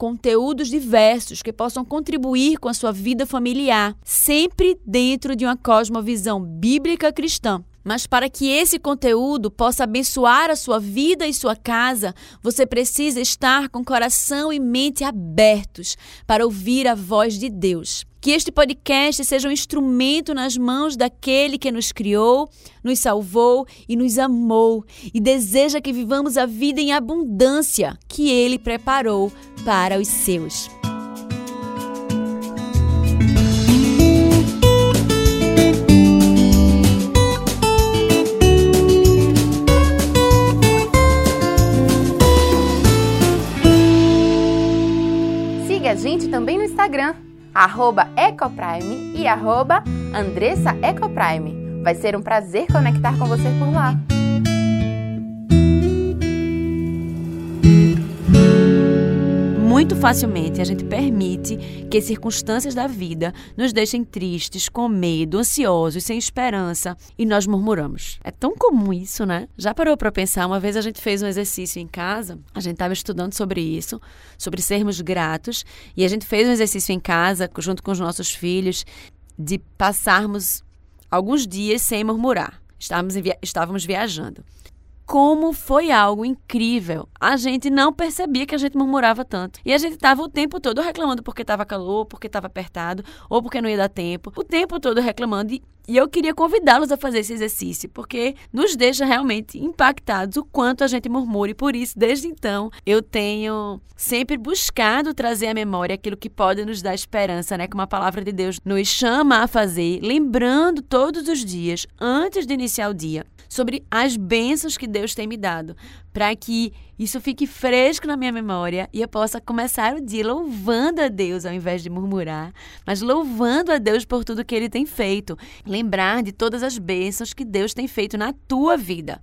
conteúdos diversos que possam contribuir com a sua vida familiar, sempre dentro de uma cosmovisão bíblica cristã. Mas para que esse conteúdo possa abençoar a sua vida e sua casa, você precisa estar com coração e mente abertos para ouvir a voz de Deus. Que este podcast seja um instrumento nas mãos daquele que nos criou, nos salvou e nos amou e deseja que vivamos a vida em abundância que ele preparou para os seus. Siga a gente também no Instagram arroba Ecoprime e arroba Andressa Ecoprime. Vai ser um prazer conectar com você por lá. Muito facilmente a gente permite que circunstâncias da vida nos deixem tristes, com medo, ansiosos, sem esperança e nós murmuramos. É tão comum isso, né? Já parou para pensar? Uma vez a gente fez um exercício em casa, a gente estava estudando sobre isso, sobre sermos gratos, e a gente fez um exercício em casa, junto com os nossos filhos, de passarmos alguns dias sem murmurar. Estávamos, via estávamos viajando como foi algo incrível. A gente não percebia que a gente murmurava tanto. E a gente estava o tempo todo reclamando porque estava calor, porque estava apertado, ou porque não ia dar tempo. O tempo todo reclamando. E, e eu queria convidá-los a fazer esse exercício, porque nos deixa realmente impactados o quanto a gente murmura. E por isso, desde então, eu tenho sempre buscado trazer à memória aquilo que pode nos dar esperança, né? Como a palavra de Deus nos chama a fazer, lembrando todos os dias, antes de iniciar o dia, sobre as bênçãos que Deus tem me dado, para que isso fique fresco na minha memória e eu possa começar o dia louvando a Deus ao invés de murmurar, mas louvando a Deus por tudo que ele tem feito. Lembrar de todas as bênçãos que Deus tem feito na tua vida.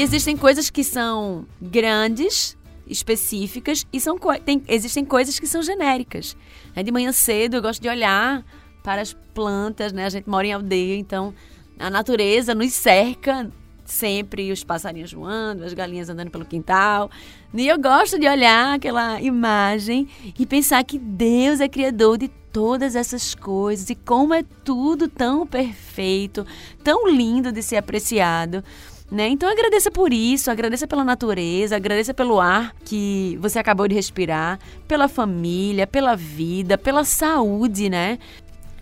E existem coisas que são grandes, específicas, e são tem, existem coisas que são genéricas. Né? De manhã cedo eu gosto de olhar para as plantas, né? A gente mora em aldeia, então a natureza nos cerca sempre, os passarinhos voando, as galinhas andando pelo quintal. E eu gosto de olhar aquela imagem e pensar que Deus é criador de todas essas coisas e como é tudo tão perfeito, tão lindo de ser apreciado. Né? Então agradeça por isso, agradeça pela natureza, agradeça pelo ar que você acabou de respirar, pela família, pela vida, pela saúde, né?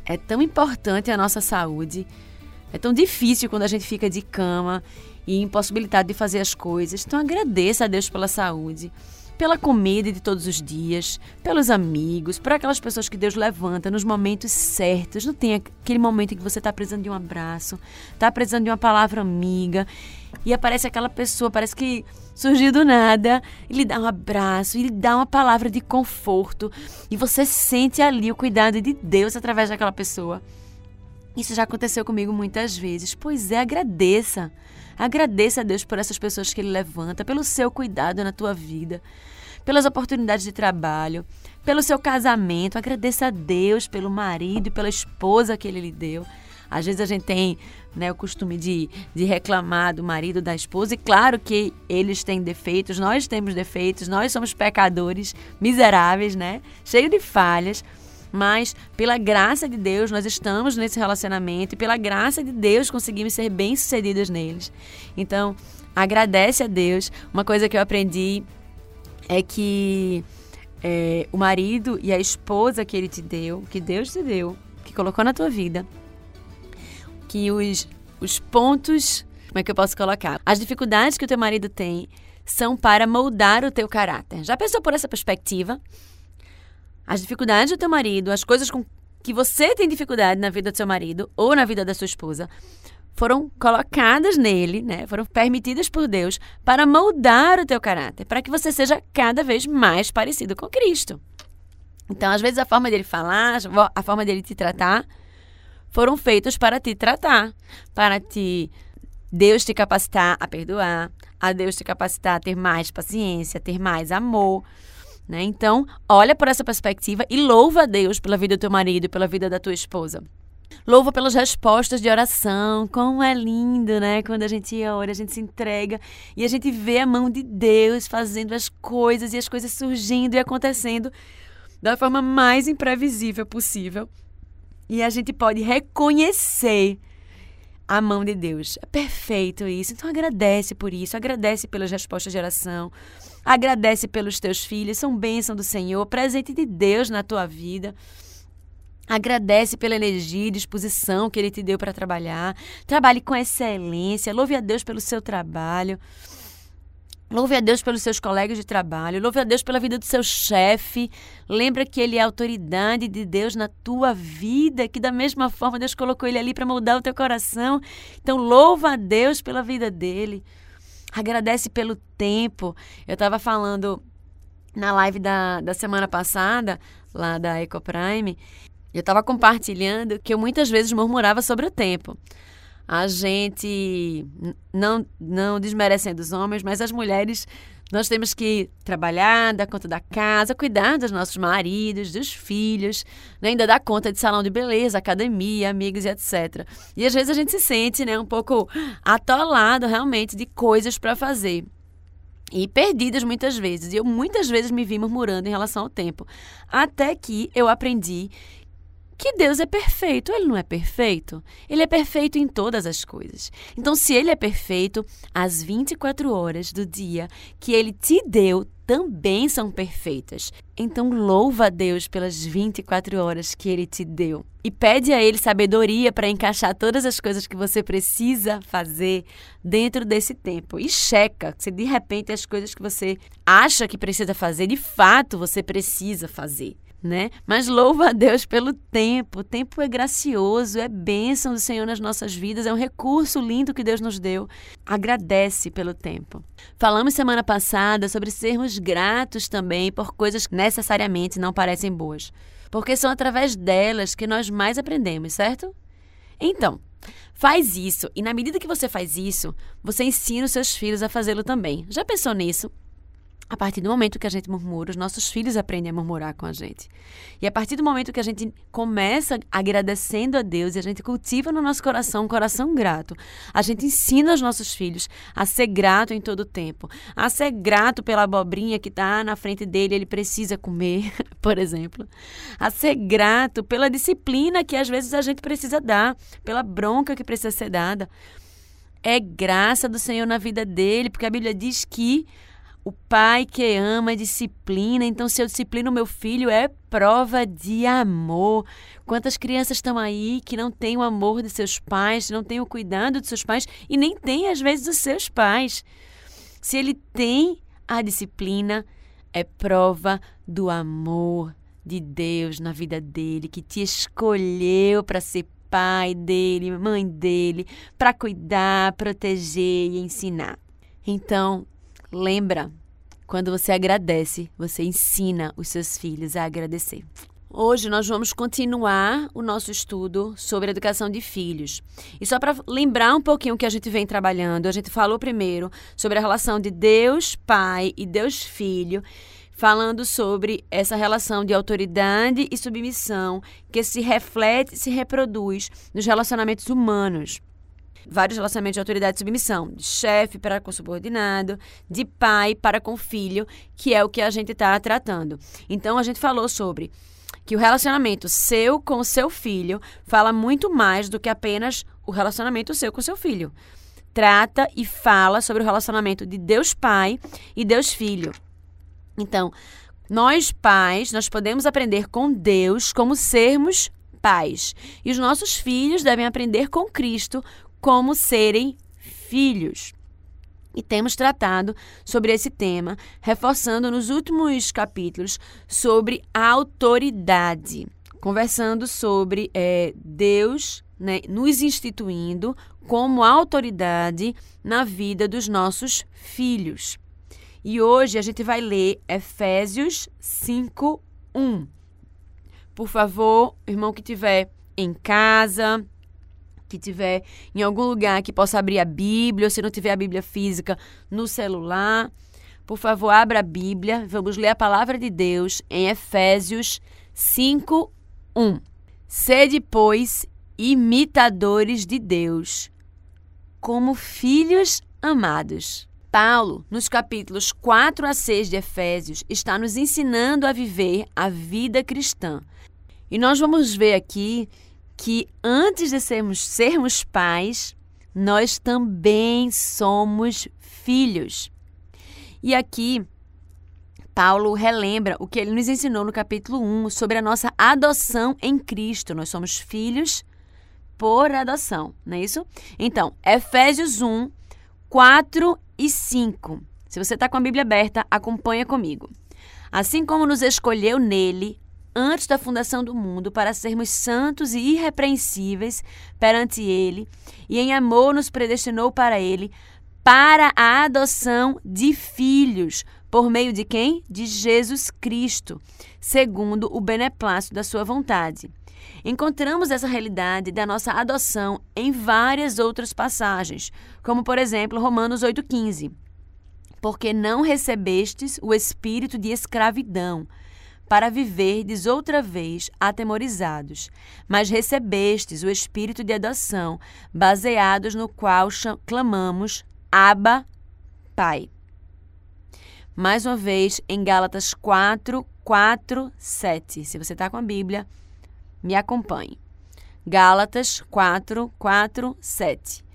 É tão importante a nossa saúde. É tão difícil quando a gente fica de cama e impossibilitado de fazer as coisas. Então agradeça a Deus pela saúde pela comida de todos os dias, pelos amigos, por aquelas pessoas que Deus levanta nos momentos certos. Não tem aquele momento em que você está precisando de um abraço, está precisando de uma palavra amiga e aparece aquela pessoa, parece que surgiu do nada, e lhe dá um abraço, e lhe dá uma palavra de conforto, e você sente ali o cuidado de Deus através daquela pessoa. Isso já aconteceu comigo muitas vezes. Pois é, agradeça. Agradeça a Deus por essas pessoas que Ele levanta, pelo seu cuidado na tua vida pelas oportunidades de trabalho, pelo seu casamento. Agradeça a Deus pelo marido e pela esposa que ele lhe deu. Às vezes a gente tem né, o costume de, de reclamar do marido, da esposa, e claro que eles têm defeitos, nós temos defeitos, nós somos pecadores, miseráveis, né? Cheio de falhas. Mas pela graça de Deus nós estamos nesse relacionamento e pela graça de Deus conseguimos ser bem-sucedidas neles. Então, agradece a Deus. Uma coisa que eu aprendi é que é, o marido e a esposa que ele te deu, que Deus te deu, que colocou na tua vida, que os, os pontos, como é que eu posso colocar? As dificuldades que o teu marido tem são para moldar o teu caráter. Já pensou por essa perspectiva? As dificuldades do teu marido, as coisas com que você tem dificuldade na vida do seu marido ou na vida da sua esposa, foram colocadas nele, né? Foram permitidas por Deus para moldar o teu caráter, para que você seja cada vez mais parecido com Cristo. Então, às vezes a forma dele falar, a forma dele te tratar, foram feitos para te tratar, para te Deus te capacitar a perdoar, a Deus te capacitar a ter mais paciência, ter mais amor. Né? Então, olha por essa perspectiva e louva a Deus pela vida do teu marido e pela vida da tua esposa. Louva pelas respostas de oração. Como é lindo, né? Quando a gente ora, a gente se entrega e a gente vê a mão de Deus fazendo as coisas e as coisas surgindo e acontecendo da forma mais imprevisível possível e a gente pode reconhecer a mão de Deus. É perfeito isso. Então agradece por isso, agradece pelas respostas de oração, agradece pelos teus filhos, são bênção do Senhor, presente de Deus na tua vida. Agradece pela energia e disposição que Ele te deu para trabalhar. Trabalhe com excelência. Louve a Deus pelo seu trabalho. Louve a Deus pelos seus colegas de trabalho, louve a Deus pela vida do seu chefe. Lembra que ele é a autoridade de Deus na tua vida, que da mesma forma Deus colocou ele ali para moldar o teu coração. Então louva a Deus pela vida dele. Agradece pelo tempo. Eu estava falando na live da, da semana passada, lá da EcoPrime, eu estava compartilhando que eu muitas vezes murmurava sobre o tempo a gente, não, não desmerecendo os homens, mas as mulheres, nós temos que trabalhar, dar conta da casa, cuidar dos nossos maridos, dos filhos, né? ainda dar conta de salão de beleza, academia, amigos e etc. E às vezes a gente se sente né, um pouco atolado realmente de coisas para fazer. E perdidas muitas vezes. E eu muitas vezes me vi murmurando em relação ao tempo. Até que eu aprendi que Deus é perfeito. Ele não é perfeito? Ele é perfeito em todas as coisas. Então, se ele é perfeito, as 24 horas do dia que ele te deu também são perfeitas. Então, louva a Deus pelas 24 horas que ele te deu. E pede a ele sabedoria para encaixar todas as coisas que você precisa fazer dentro desse tempo. E checa se de repente as coisas que você acha que precisa fazer, de fato você precisa fazer né? Mas louva a Deus pelo tempo. O tempo é gracioso, é bênção do Senhor nas nossas vidas, é um recurso lindo que Deus nos deu. Agradece pelo tempo. Falamos semana passada sobre sermos gratos também por coisas que necessariamente não parecem boas, porque são através delas que nós mais aprendemos, certo? Então, faz isso e na medida que você faz isso, você ensina os seus filhos a fazê-lo também. Já pensou nisso? A partir do momento que a gente murmura, os nossos filhos aprendem a murmurar com a gente. E a partir do momento que a gente começa agradecendo a Deus e a gente cultiva no nosso coração um coração grato, a gente ensina os nossos filhos a ser grato em todo o tempo, a ser grato pela abobrinha que está na frente dele, ele precisa comer, por exemplo, a ser grato pela disciplina que às vezes a gente precisa dar, pela bronca que precisa ser dada. É graça do Senhor na vida dele, porque a Bíblia diz que o pai que ama disciplina, então se eu disciplino meu filho é prova de amor. Quantas crianças estão aí que não têm o amor de seus pais, não têm o cuidado de seus pais e nem têm às vezes os seus pais. Se ele tem a disciplina, é prova do amor de Deus na vida dele, que te escolheu para ser pai dele, mãe dele, para cuidar, proteger e ensinar. Então, Lembra, quando você agradece, você ensina os seus filhos a agradecer. Hoje nós vamos continuar o nosso estudo sobre educação de filhos. E só para lembrar um pouquinho o que a gente vem trabalhando, a gente falou primeiro sobre a relação de Deus Pai e Deus Filho. falando sobre essa relação de autoridade e submissão que se reflete e se reproduz nos relacionamentos humanos. Vários relacionamentos de autoridade e submissão, de chefe para com subordinado, de pai para com filho, que é o que a gente está tratando. Então, a gente falou sobre que o relacionamento seu com seu filho fala muito mais do que apenas o relacionamento seu com seu filho. Trata e fala sobre o relacionamento de Deus Pai e Deus Filho. Então, nós pais, nós podemos aprender com Deus como sermos pais. E os nossos filhos devem aprender com Cristo como serem filhos. E temos tratado sobre esse tema, reforçando nos últimos capítulos sobre autoridade, conversando sobre é, Deus né, nos instituindo como autoridade na vida dos nossos filhos. E hoje a gente vai ler Efésios 5, 1. Por favor, irmão que tiver em casa, que tiver em algum lugar que possa abrir a Bíblia, ou se não tiver a Bíblia física no celular, por favor, abra a Bíblia. Vamos ler a palavra de Deus em Efésios 5, 1. Sede, pois, imitadores de Deus, como filhos amados Paulo, nos capítulos 4 a 6 de Efésios, está nos ensinando a viver a vida cristã. E nós vamos ver aqui que antes de sermos, sermos pais, nós também somos filhos. E aqui, Paulo relembra o que ele nos ensinou no capítulo 1 sobre a nossa adoção em Cristo. Nós somos filhos por adoção, não é isso? Então, Efésios 1, 4 e 5. Se você está com a Bíblia aberta, acompanha comigo. Assim como nos escolheu nele antes da fundação do mundo para sermos santos e irrepreensíveis perante ele, e em amor nos predestinou para ele para a adoção de filhos, por meio de quem? De Jesus Cristo, segundo o beneplácito da sua vontade. Encontramos essa realidade da nossa adoção em várias outras passagens, como por exemplo Romanos 8,15. Porque não recebestes o espírito de escravidão, para viverdes outra vez atemorizados, mas recebestes o espírito de adoção, baseados no qual clamamos Abba, Pai. Mais uma vez, em Gálatas 4, 4, 7. Se você está com a Bíblia, me acompanhe. Gálatas 4, 4, 7.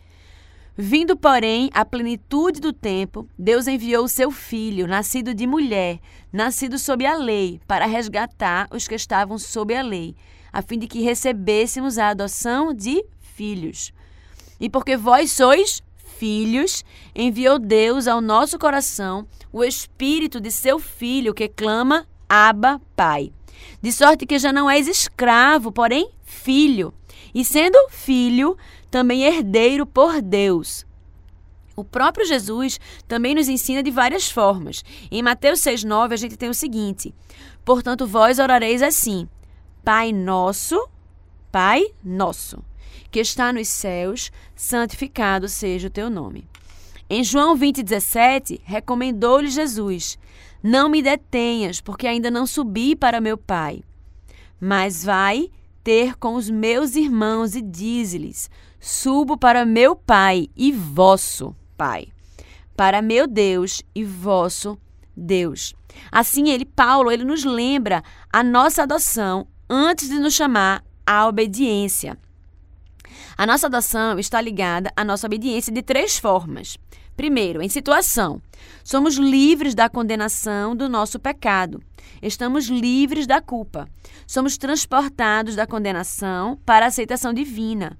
Vindo, porém, a plenitude do tempo, Deus enviou o seu filho, nascido de mulher, nascido sob a lei, para resgatar os que estavam sob a lei, a fim de que recebêssemos a adoção de filhos. E porque vós sois filhos, enviou Deus ao nosso coração o espírito de seu filho que clama: Abba, Pai de sorte que já não és escravo, porém filho, e sendo filho, também herdeiro por Deus. O próprio Jesus também nos ensina de várias formas. Em Mateus 6,9 a gente tem o seguinte: Portanto, vós orareis assim: Pai nosso, Pai nosso, que está nos céus, santificado seja o teu nome. Em João 20,17, recomendou-lhe Jesus: não me detenhas, porque ainda não subi para meu pai. Mas vai ter com os meus irmãos e diz-lhes: Subo para meu pai e vosso pai, para meu Deus e vosso Deus. Assim, ele, Paulo, ele nos lembra a nossa adoção antes de nos chamar à obediência. A nossa adoção está ligada à nossa obediência de três formas. Primeiro, em situação. Somos livres da condenação do nosso pecado. Estamos livres da culpa. Somos transportados da condenação para a aceitação divina,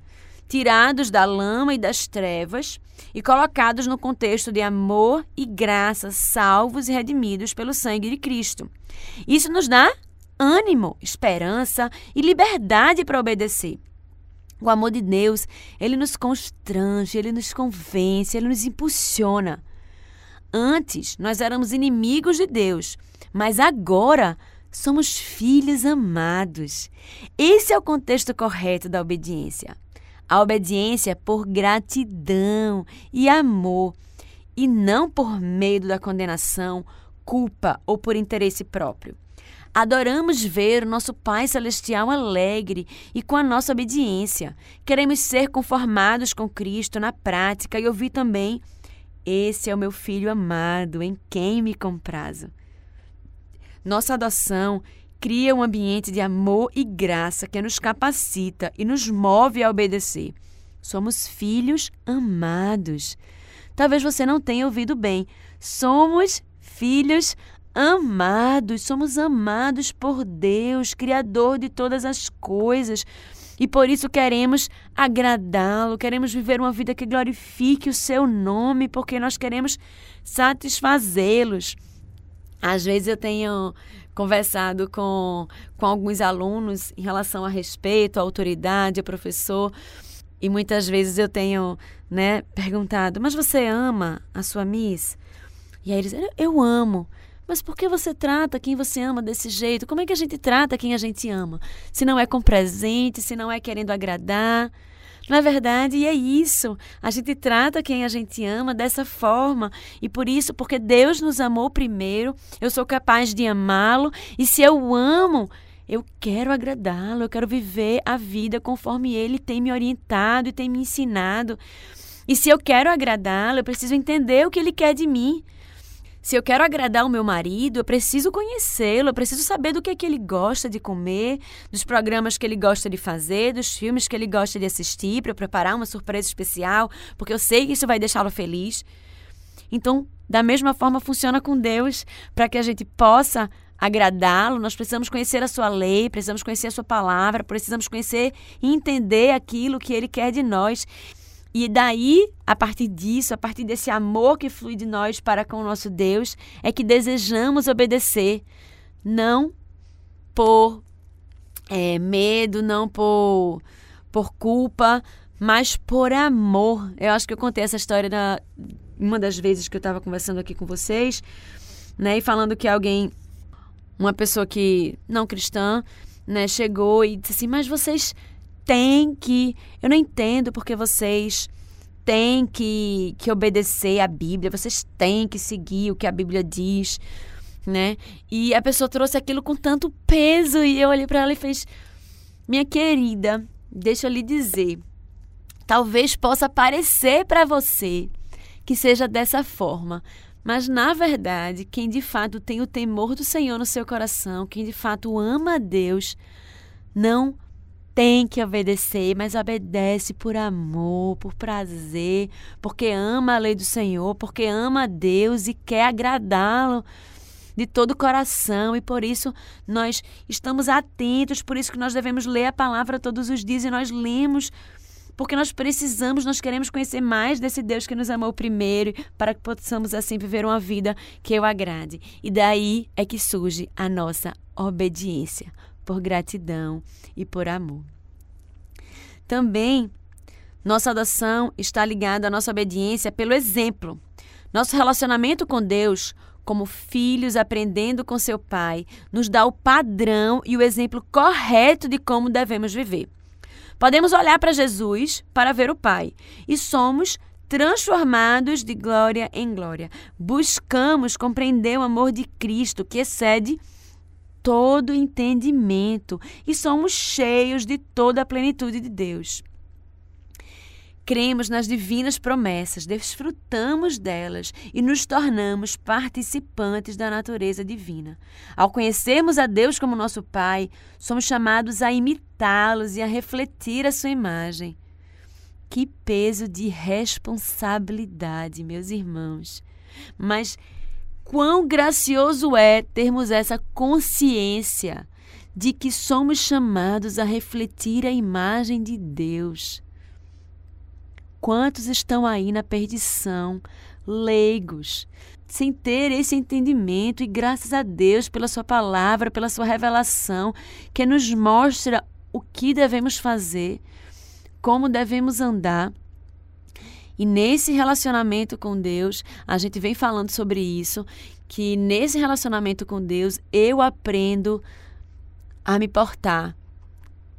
tirados da lama e das trevas e colocados no contexto de amor e graça, salvos e redimidos pelo sangue de Cristo. Isso nos dá ânimo, esperança e liberdade para obedecer. O amor de Deus, ele nos constrange, ele nos convence, ele nos impulsiona. Antes, nós éramos inimigos de Deus, mas agora somos filhos amados. Esse é o contexto correto da obediência. A obediência por gratidão e amor, e não por medo da condenação, culpa ou por interesse próprio. Adoramos ver o nosso Pai Celestial alegre e com a nossa obediência. Queremos ser conformados com Cristo na prática e ouvir também: Esse é o meu filho amado, em quem me comprazo. Nossa adoção cria um ambiente de amor e graça que nos capacita e nos move a obedecer. Somos filhos amados. Talvez você não tenha ouvido bem. Somos filhos amados, somos amados por Deus, Criador de todas as coisas. E por isso queremos agradá-lo, queremos viver uma vida que glorifique o seu nome, porque nós queremos satisfazê-los. Às vezes eu tenho conversado com, com alguns alunos em relação a respeito, à autoridade, ao professor, e muitas vezes eu tenho né, perguntado: Mas você ama a sua Miss? E aí eles dizem: Eu amo. Mas por que você trata quem você ama desse jeito? Como é que a gente trata quem a gente ama? Se não é com presente, se não é querendo agradar. Na verdade, é isso. A gente trata quem a gente ama dessa forma. E por isso, porque Deus nos amou primeiro, eu sou capaz de amá-lo. E se eu amo, eu quero agradá-lo, eu quero viver a vida conforme ele tem me orientado e tem me ensinado. E se eu quero agradá-lo, eu preciso entender o que ele quer de mim. Se eu quero agradar o meu marido, eu preciso conhecê-lo, eu preciso saber do que, é que ele gosta de comer, dos programas que ele gosta de fazer, dos filmes que ele gosta de assistir, para preparar uma surpresa especial, porque eu sei que isso vai deixá-lo feliz. Então, da mesma forma funciona com Deus, para que a gente possa agradá-lo, nós precisamos conhecer a sua lei, precisamos conhecer a sua palavra, precisamos conhecer e entender aquilo que ele quer de nós. E daí, a partir disso, a partir desse amor que flui de nós para com o nosso Deus, é que desejamos obedecer, não por é, medo, não por, por culpa, mas por amor. Eu acho que eu contei essa história na, uma das vezes que eu estava conversando aqui com vocês, né, e falando que alguém, uma pessoa que não cristã, né, chegou e disse assim: Mas vocês têm que. Eu não entendo porque vocês têm que, que obedecer à Bíblia, vocês têm que seguir o que a Bíblia diz, né? E a pessoa trouxe aquilo com tanto peso e eu olhei para ela e fez: Minha querida, deixa eu lhe dizer. Talvez possa parecer para você que seja dessa forma, mas na verdade, quem de fato tem o temor do Senhor no seu coração, quem de fato ama a Deus, não tem que obedecer, mas obedece por amor, por prazer, porque ama a lei do Senhor, porque ama a Deus e quer agradá-lo de todo o coração e por isso nós estamos atentos, por isso que nós devemos ler a palavra todos os dias e nós lemos porque nós precisamos, nós queremos conhecer mais desse Deus que nos amou primeiro, para que possamos assim viver uma vida que eu agrade. E daí é que surge a nossa obediência por gratidão e por amor. Também, nossa adoção está ligada à nossa obediência pelo exemplo. Nosso relacionamento com Deus, como filhos aprendendo com seu Pai, nos dá o padrão e o exemplo correto de como devemos viver. Podemos olhar para Jesus para ver o Pai e somos transformados de glória em glória. Buscamos compreender o amor de Cristo que excede todo entendimento e somos cheios de toda a plenitude de Deus. Cremos nas divinas promessas, desfrutamos delas e nos tornamos participantes da natureza divina. Ao conhecermos a Deus como nosso Pai, somos chamados a imitá-los e a refletir a sua imagem. Que peso de responsabilidade, meus irmãos! Mas quão gracioso é termos essa consciência de que somos chamados a refletir a imagem de Deus. Quantos estão aí na perdição, leigos, sem ter esse entendimento, e graças a Deus pela Sua palavra, pela Sua revelação, que nos mostra o que devemos fazer, como devemos andar. E nesse relacionamento com Deus, a gente vem falando sobre isso, que nesse relacionamento com Deus eu aprendo a me portar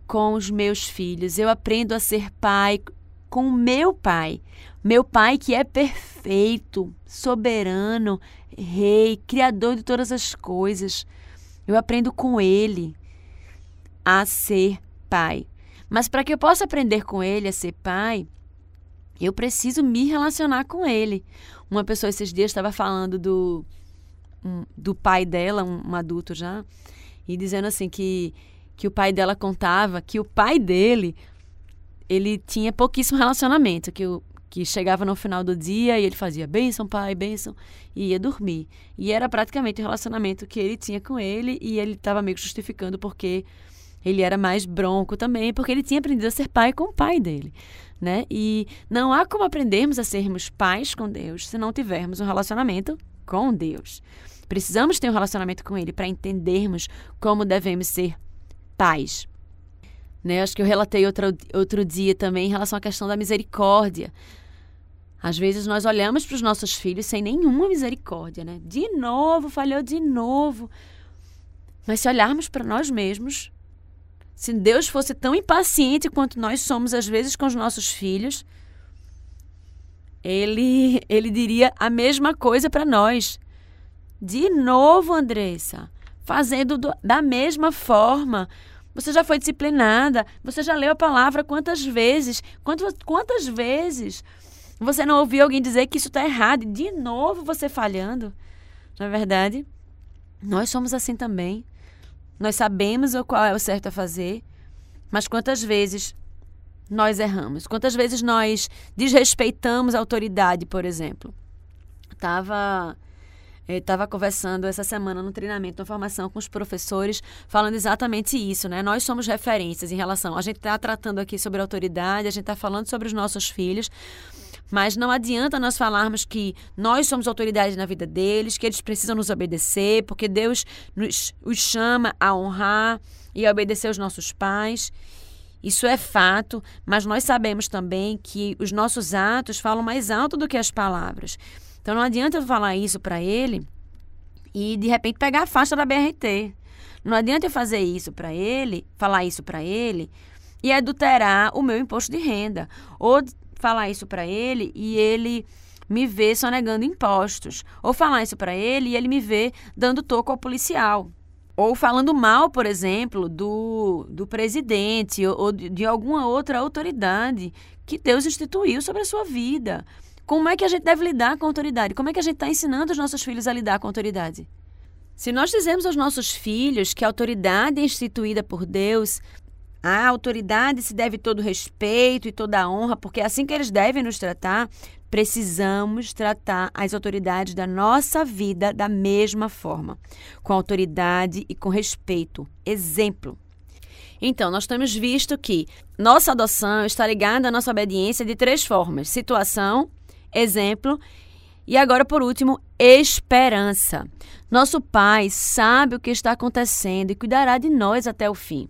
com os meus filhos, eu aprendo a ser pai com o meu Pai. Meu Pai que é perfeito, soberano, rei, criador de todas as coisas. Eu aprendo com ele a ser pai. Mas para que eu possa aprender com ele a ser pai, eu preciso me relacionar com ele. Uma pessoa esses dias estava falando do, um, do pai dela, um, um adulto já, e dizendo assim que, que o pai dela contava que o pai dele ele tinha pouquíssimo relacionamento, que o, que chegava no final do dia e ele fazia bênção, pai, bênção, e ia dormir. E era praticamente o relacionamento que ele tinha com ele e ele estava meio que justificando porque ele era mais bronco também, porque ele tinha aprendido a ser pai com o pai dele. Né? E não há como aprendermos a sermos pais com Deus se não tivermos um relacionamento com Deus. Precisamos ter um relacionamento com Ele para entendermos como devemos ser pais. Né? Acho que eu relatei outro, outro dia também em relação à questão da misericórdia. Às vezes nós olhamos para os nossos filhos sem nenhuma misericórdia, né? De novo, falhou de novo. Mas se olharmos para nós mesmos, se Deus fosse tão impaciente quanto nós somos às vezes com os nossos filhos, ele ele diria a mesma coisa para nós. De novo, Andressa, fazendo do, da mesma forma. Você já foi disciplinada, você já leu a palavra quantas vezes? Quantas, quantas vezes? Você não ouviu alguém dizer que isso está errado e de novo você falhando? Na é verdade, nós somos assim também. Nós sabemos o qual é o certo a fazer, mas quantas vezes nós erramos? Quantas vezes nós desrespeitamos a autoridade, por exemplo? Estava estava conversando essa semana no treinamento, na formação com os professores, falando exatamente isso, né? Nós somos referências em relação. A gente está tratando aqui sobre autoridade, a gente está falando sobre os nossos filhos, mas não adianta nós falarmos que nós somos autoridade na vida deles, que eles precisam nos obedecer, porque Deus nos, os chama a honrar e a obedecer os nossos pais. Isso é fato, mas nós sabemos também que os nossos atos falam mais alto do que as palavras. Então não adianta eu falar isso para ele e de repente pegar a faixa da BRT. Não adianta eu fazer isso para ele, falar isso para ele e adulterar o meu imposto de renda ou falar isso para ele e ele me ver sonegando impostos, ou falar isso para ele e ele me ver dando toco ao policial, ou falando mal, por exemplo, do, do presidente ou, ou de, de alguma outra autoridade que Deus instituiu sobre a sua vida. Como é que a gente deve lidar com a autoridade? Como é que a gente está ensinando os nossos filhos a lidar com a autoridade? Se nós dizemos aos nossos filhos que a autoridade é instituída por Deus, a autoridade se deve todo respeito e toda honra, porque é assim que eles devem nos tratar. Precisamos tratar as autoridades da nossa vida da mesma forma, com autoridade e com respeito. Exemplo. Então, nós temos visto que nossa adoção está ligada à nossa obediência de três formas: situação, exemplo e agora, por último, esperança. Nosso Pai sabe o que está acontecendo e cuidará de nós até o fim.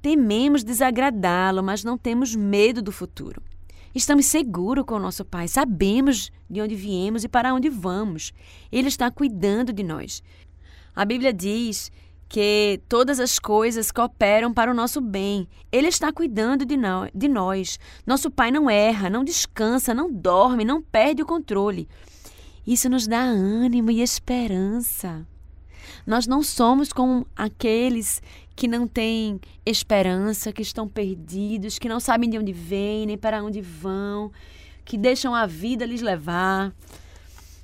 Tememos desagradá-lo, mas não temos medo do futuro. Estamos seguros com o nosso Pai, sabemos de onde viemos e para onde vamos. Ele está cuidando de nós. A Bíblia diz que todas as coisas cooperam para o nosso bem. Ele está cuidando de, no, de nós. Nosso Pai não erra, não descansa, não dorme, não perde o controle. Isso nos dá ânimo e esperança. Nós não somos como aqueles que não têm esperança, que estão perdidos, que não sabem de onde vêm nem para onde vão, que deixam a vida lhes levar.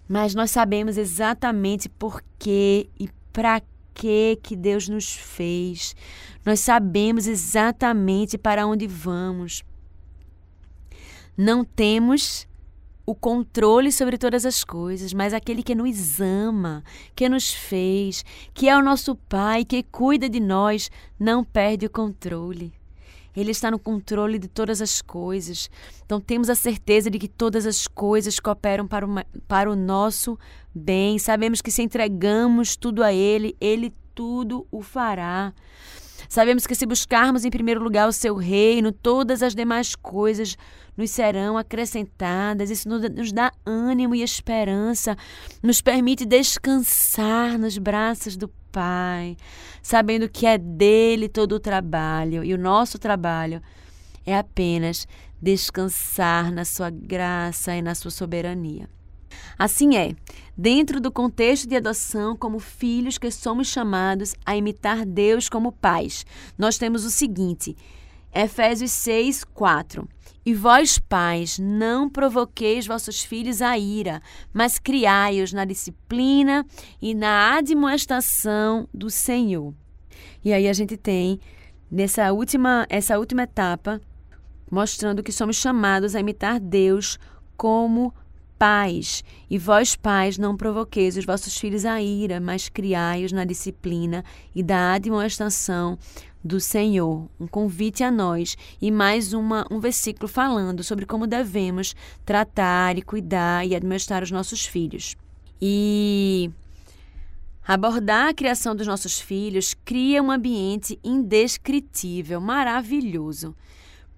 Mas nós sabemos exatamente por que e para que que Deus nos fez. Nós sabemos exatamente para onde vamos. Não temos o controle sobre todas as coisas, mas aquele que nos ama, que nos fez, que é o nosso Pai, que cuida de nós, não perde o controle. Ele está no controle de todas as coisas. Então temos a certeza de que todas as coisas cooperam para o, para o nosso bem. Sabemos que se entregamos tudo a Ele, Ele tudo o fará. Sabemos que se buscarmos em primeiro lugar o seu reino, todas as demais coisas nos serão acrescentadas. Isso nos dá ânimo e esperança, nos permite descansar nos braços do Pai, sabendo que é dele todo o trabalho e o nosso trabalho é apenas descansar na sua graça e na sua soberania. Assim é, dentro do contexto de adoção, como filhos que somos chamados a imitar Deus como pais, nós temos o seguinte: Efésios 6, 4. E vós, pais, não provoqueis vossos filhos a ira, mas criai-os na disciplina e na admoestação do Senhor. E aí a gente tem nessa última essa última etapa mostrando que somos chamados a imitar Deus como pais. E vós, pais, não provoqueis os vossos filhos a ira, mas criai-os na disciplina e da admoestação do Senhor. Um convite a nós e mais uma, um versículo falando sobre como devemos tratar e cuidar e administrar os nossos filhos. E abordar a criação dos nossos filhos cria um ambiente indescritível, maravilhoso.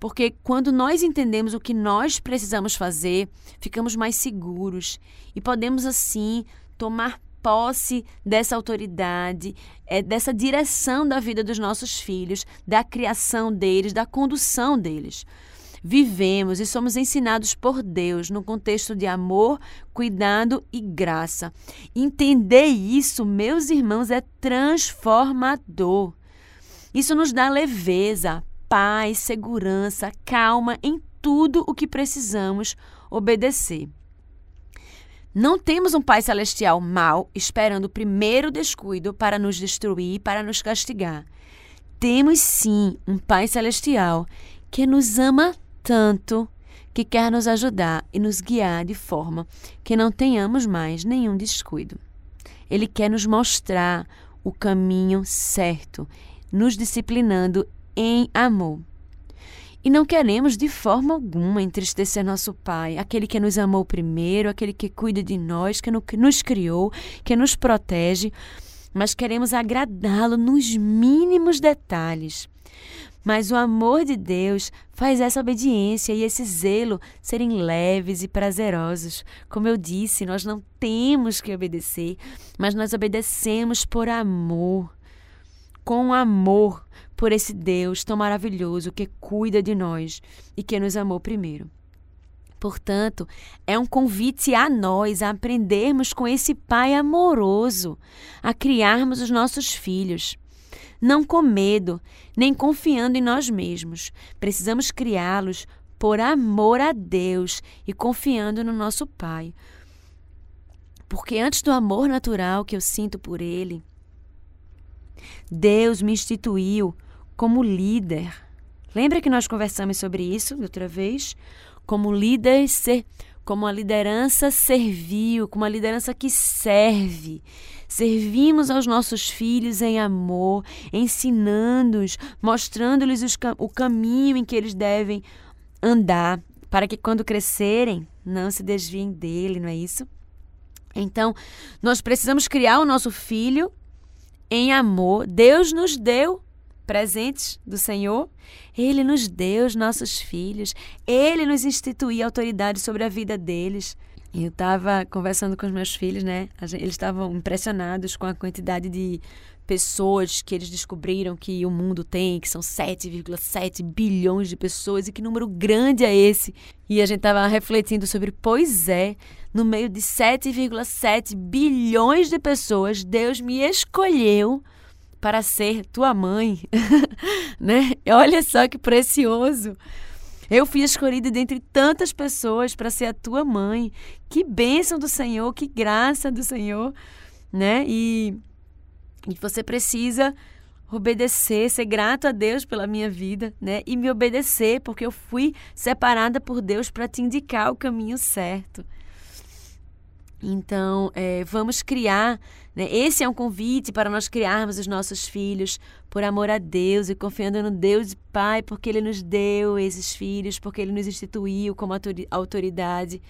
Porque quando nós entendemos o que nós precisamos fazer, ficamos mais seguros e podemos assim tomar posse dessa autoridade, é, dessa direção da vida dos nossos filhos, da criação deles, da condução deles. Vivemos e somos ensinados por Deus no contexto de amor, cuidado e graça. Entender isso, meus irmãos, é transformador. Isso nos dá leveza, paz, segurança, calma em tudo o que precisamos obedecer. Não temos um Pai Celestial mau, esperando o primeiro descuido para nos destruir, para nos castigar. Temos sim um Pai Celestial que nos ama tanto que quer nos ajudar e nos guiar de forma que não tenhamos mais nenhum descuido. Ele quer nos mostrar o caminho certo, nos disciplinando em amor. E não queremos de forma alguma entristecer nosso Pai, aquele que nos amou primeiro, aquele que cuida de nós, que nos criou, que nos protege, mas queremos agradá-lo nos mínimos detalhes. Mas o amor de Deus faz essa obediência e esse zelo serem leves e prazerosos. Como eu disse, nós não temos que obedecer, mas nós obedecemos por amor com amor por esse Deus tão maravilhoso que cuida de nós e que nos amou primeiro. Portanto, é um convite a nós a aprendermos com esse Pai amoroso, a criarmos os nossos filhos. Não com medo, nem confiando em nós mesmos. Precisamos criá-los por amor a Deus e confiando no nosso Pai. Porque antes do amor natural que eu sinto por Ele, Deus me instituiu como líder. Lembra que nós conversamos sobre isso outra vez? Como líder, ser, como uma liderança servil, como uma liderança que serve. Servimos aos nossos filhos em amor, ensinando-os, mostrando-lhes o caminho em que eles devem andar, para que quando crescerem não se desviem dele, não é isso? Então, nós precisamos criar o nosso filho em amor. Deus nos deu presentes do Senhor. Ele nos deu os nossos filhos. Ele nos instituiu autoridade sobre a vida deles. Eu estava conversando com os meus filhos, né? Eles estavam impressionados com a quantidade de pessoas que eles descobriram que o mundo tem, que são 7,7 bilhões de pessoas, e que número grande é esse? E a gente estava refletindo sobre, pois é, no meio de 7,7 bilhões de pessoas, Deus me escolheu para ser tua mãe, né? Olha só que precioso. Eu fui escolhida dentre tantas pessoas para ser a tua mãe. Que bênção do Senhor, que graça do Senhor, né? E e você precisa obedecer, ser grato a Deus pela minha vida, né? E me obedecer, porque eu fui separada por Deus para te indicar o caminho certo. Então, é, vamos criar, né? esse é um convite para nós criarmos os nossos filhos por amor a Deus e confiando no Deus Pai, porque Ele nos deu esses filhos, porque Ele nos instituiu como autoridade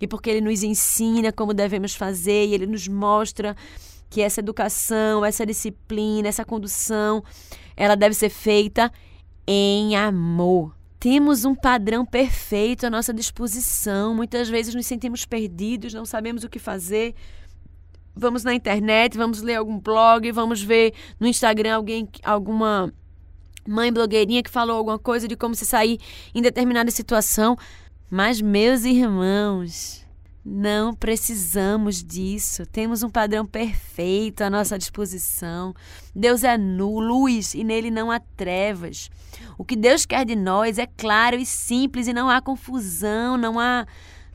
e porque Ele nos ensina como devemos fazer e Ele nos mostra que essa educação, essa disciplina, essa condução, ela deve ser feita em amor. Temos um padrão perfeito à nossa disposição. Muitas vezes nos sentimos perdidos, não sabemos o que fazer. Vamos na internet, vamos ler algum blog, vamos ver no Instagram alguém alguma mãe blogueirinha que falou alguma coisa de como se sair em determinada situação. Mas, meus irmãos, não precisamos disso. Temos um padrão perfeito à nossa disposição. Deus é luz e nele não há trevas. O que Deus quer de nós é claro e simples e não há confusão, não há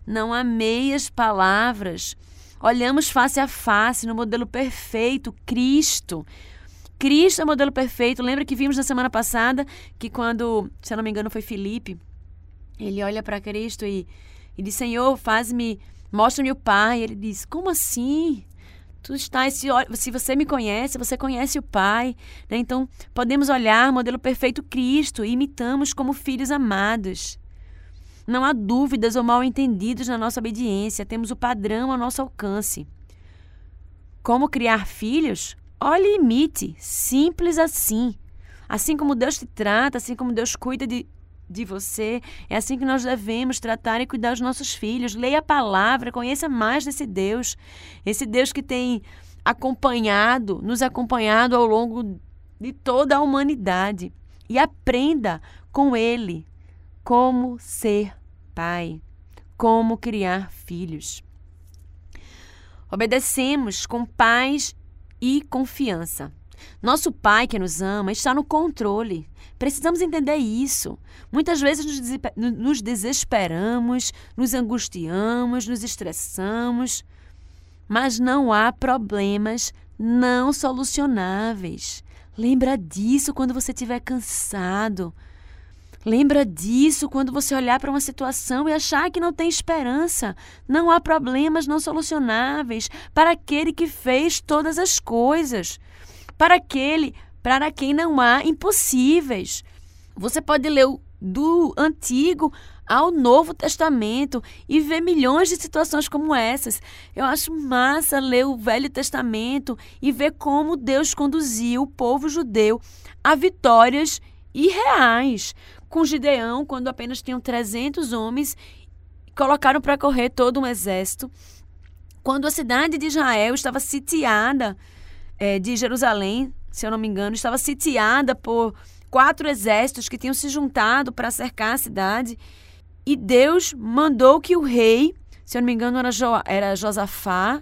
não há meias palavras. Olhamos face a face no modelo perfeito, Cristo. Cristo é o modelo perfeito. Lembra que vimos na semana passada que quando, se eu não me engano, foi Felipe, ele olha para Cristo e, e diz: Senhor, faz-me, mostra-me o Pai. Ele diz: Como assim? Tu estás, se, se você me conhece, você conhece o Pai. Né? Então, podemos olhar modelo perfeito Cristo e imitamos como filhos amados. Não há dúvidas ou mal entendidos na nossa obediência, temos o padrão ao nosso alcance. Como criar filhos? Olhe e imite, simples assim. Assim como Deus te trata, assim como Deus cuida de, de você, é assim que nós devemos tratar e cuidar dos nossos filhos. Leia a palavra, conheça mais desse Deus, esse Deus que tem acompanhado, nos acompanhado ao longo de toda a humanidade. E aprenda com Ele como ser pai, como criar filhos. Obedecemos com paz e confiança. Nosso Pai que nos ama está no controle. Precisamos entender isso. Muitas vezes nos desesperamos, nos angustiamos, nos estressamos, mas não há problemas não solucionáveis. Lembra disso quando você estiver cansado. Lembra disso quando você olhar para uma situação e achar que não tem esperança. Não há problemas não solucionáveis para aquele que fez todas as coisas. Para aquele para quem não há impossíveis. Você pode ler do Antigo ao Novo Testamento e ver milhões de situações como essas. Eu acho massa ler o Velho Testamento e ver como Deus conduziu o povo judeu a vitórias irreais, com Gideão, quando apenas tinham 300 homens, colocaram para correr todo um exército. Quando a cidade de Israel estava sitiada, é, de Jerusalém, se eu não me engano, estava sitiada por quatro exércitos que tinham se juntado para cercar a cidade. E Deus mandou que o rei, se eu não me engano, era, jo, era Josafá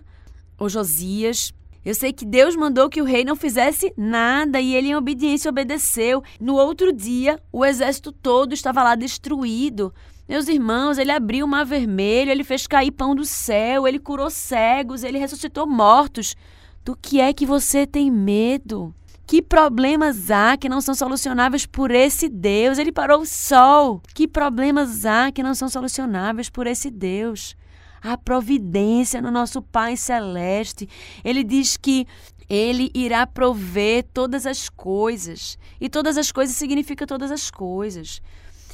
ou Josias, eu sei que Deus mandou que o rei não fizesse nada e ele, em obediência, obedeceu. No outro dia, o exército todo estava lá destruído. Meus irmãos, ele abriu o mar vermelho, ele fez cair pão do céu, ele curou cegos, ele ressuscitou mortos. Do que é que você tem medo? Que problemas há que não são solucionáveis por esse Deus? Ele parou o sol. Que problemas há que não são solucionáveis por esse Deus? a providência no nosso Pai Celeste. Ele diz que ele irá prover todas as coisas. E todas as coisas significa todas as coisas.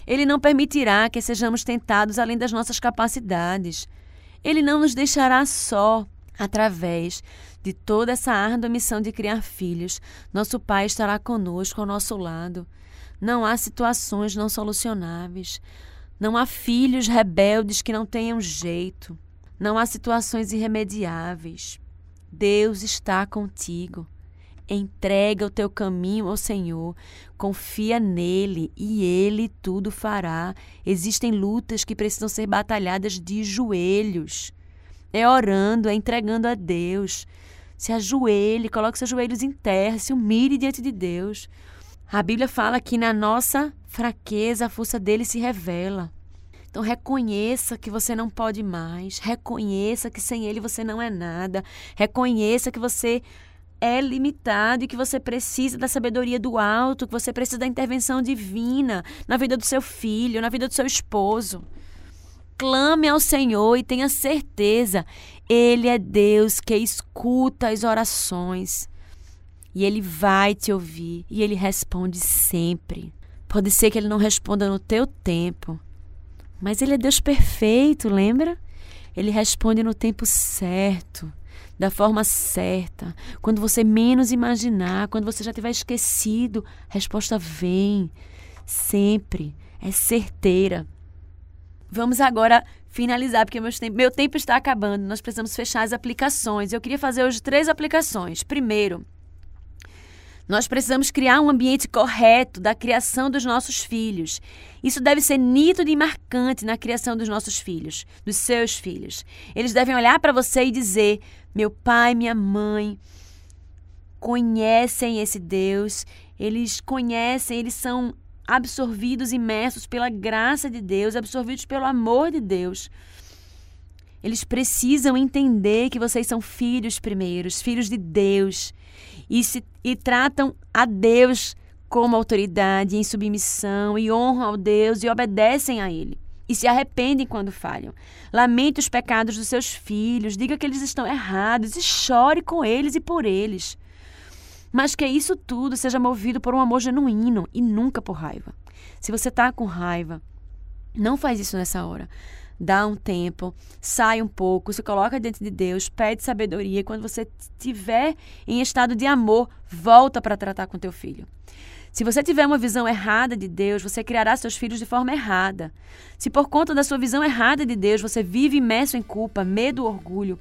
Ele não permitirá que sejamos tentados além das nossas capacidades. Ele não nos deixará só. Através de toda essa árdua missão de criar filhos, nosso Pai estará conosco ao nosso lado. Não há situações não solucionáveis. Não há filhos rebeldes que não tenham jeito. Não há situações irremediáveis. Deus está contigo. Entrega o teu caminho ao Senhor, confia nele e ele tudo fará. Existem lutas que precisam ser batalhadas de joelhos. É orando, é entregando a Deus. Se ajoelhe, coloque seus joelhos em terra, se humilhe diante de Deus. A Bíblia fala que na nossa fraqueza a força dele se revela. Então reconheça que você não pode mais, reconheça que sem ele você não é nada, reconheça que você é limitado e que você precisa da sabedoria do alto, que você precisa da intervenção divina na vida do seu filho, na vida do seu esposo. Clame ao Senhor e tenha certeza, Ele é Deus que escuta as orações. E ele vai te ouvir e ele responde sempre. Pode ser que ele não responda no teu tempo, mas ele é Deus perfeito, lembra? Ele responde no tempo certo, da forma certa. Quando você menos imaginar, quando você já tiver esquecido, a resposta vem. Sempre. É certeira. Vamos agora finalizar, porque meu tempo, meu tempo está acabando. Nós precisamos fechar as aplicações. Eu queria fazer hoje três aplicações. Primeiro, Nós precisamos criar um ambiente correto da criação dos nossos filhos. Isso deve ser nítido e marcante na criação dos nossos filhos, dos seus filhos. Eles devem olhar para você e dizer: meu pai, minha mãe conhecem esse Deus, eles conhecem, eles são absorvidos, imersos pela graça de Deus, absorvidos pelo amor de Deus. Eles precisam entender que vocês são filhos primeiros, filhos de Deus, e, se, e tratam a Deus como autoridade, em submissão, e honram ao Deus e obedecem a Ele. E se arrependem quando falham. Lamente os pecados dos seus filhos, diga que eles estão errados e chore com eles e por eles. Mas que isso tudo seja movido por um amor genuíno e nunca por raiva. Se você está com raiva, não faz isso nessa hora dá um tempo, sai um pouco, se coloca diante de Deus, pede sabedoria. E quando você estiver em estado de amor, volta para tratar com teu filho. Se você tiver uma visão errada de Deus, você criará seus filhos de forma errada. Se por conta da sua visão errada de Deus você vive imerso em culpa, medo, orgulho,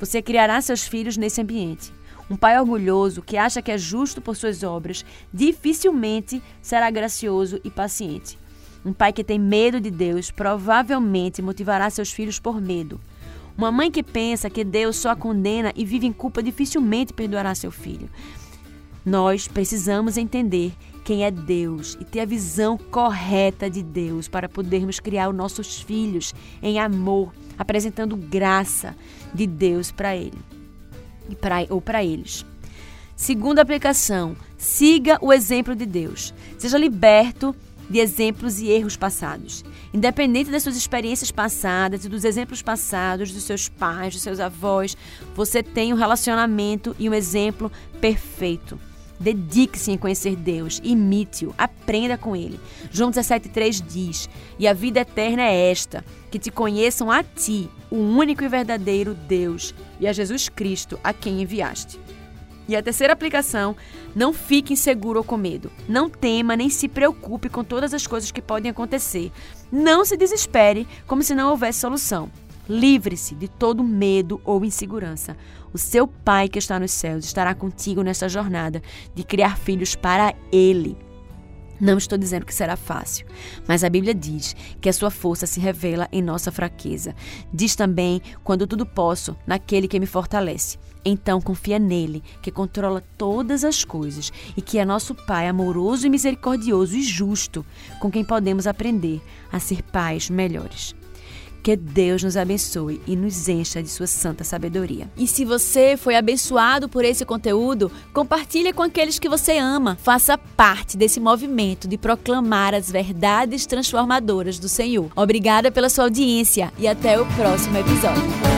você criará seus filhos nesse ambiente. Um pai orgulhoso que acha que é justo por suas obras dificilmente será gracioso e paciente. Um pai que tem medo de Deus provavelmente motivará seus filhos por medo. Uma mãe que pensa que Deus só a condena e vive em culpa dificilmente perdoará seu filho. Nós precisamos entender quem é Deus e ter a visão correta de Deus para podermos criar os nossos filhos em amor, apresentando graça de Deus para ele pra, ou para eles. Segunda aplicação: siga o exemplo de Deus. Seja liberto de exemplos e erros passados. Independente das suas experiências passadas e dos exemplos passados dos seus pais, dos seus avós, você tem um relacionamento e um exemplo perfeito. Dedique-se em conhecer Deus, imite-o, aprenda com ele. João 17,3 diz: E a vida eterna é esta, que te conheçam a ti, o único e verdadeiro Deus, e a Jesus Cristo, a quem enviaste. E a terceira aplicação, não fique inseguro ou com medo. Não tema nem se preocupe com todas as coisas que podem acontecer. Não se desespere como se não houvesse solução. Livre-se de todo medo ou insegurança. O seu Pai que está nos céus estará contigo nesta jornada de criar filhos para Ele. Não estou dizendo que será fácil, mas a Bíblia diz que a sua força se revela em nossa fraqueza. Diz também: quando tudo posso, naquele que me fortalece. Então confia nele, que controla todas as coisas e que é nosso Pai amoroso e misericordioso e justo, com quem podemos aprender a ser pais melhores. Que Deus nos abençoe e nos encha de sua santa sabedoria. E se você foi abençoado por esse conteúdo, compartilhe com aqueles que você ama. Faça parte desse movimento de proclamar as verdades transformadoras do Senhor. Obrigada pela sua audiência e até o próximo episódio.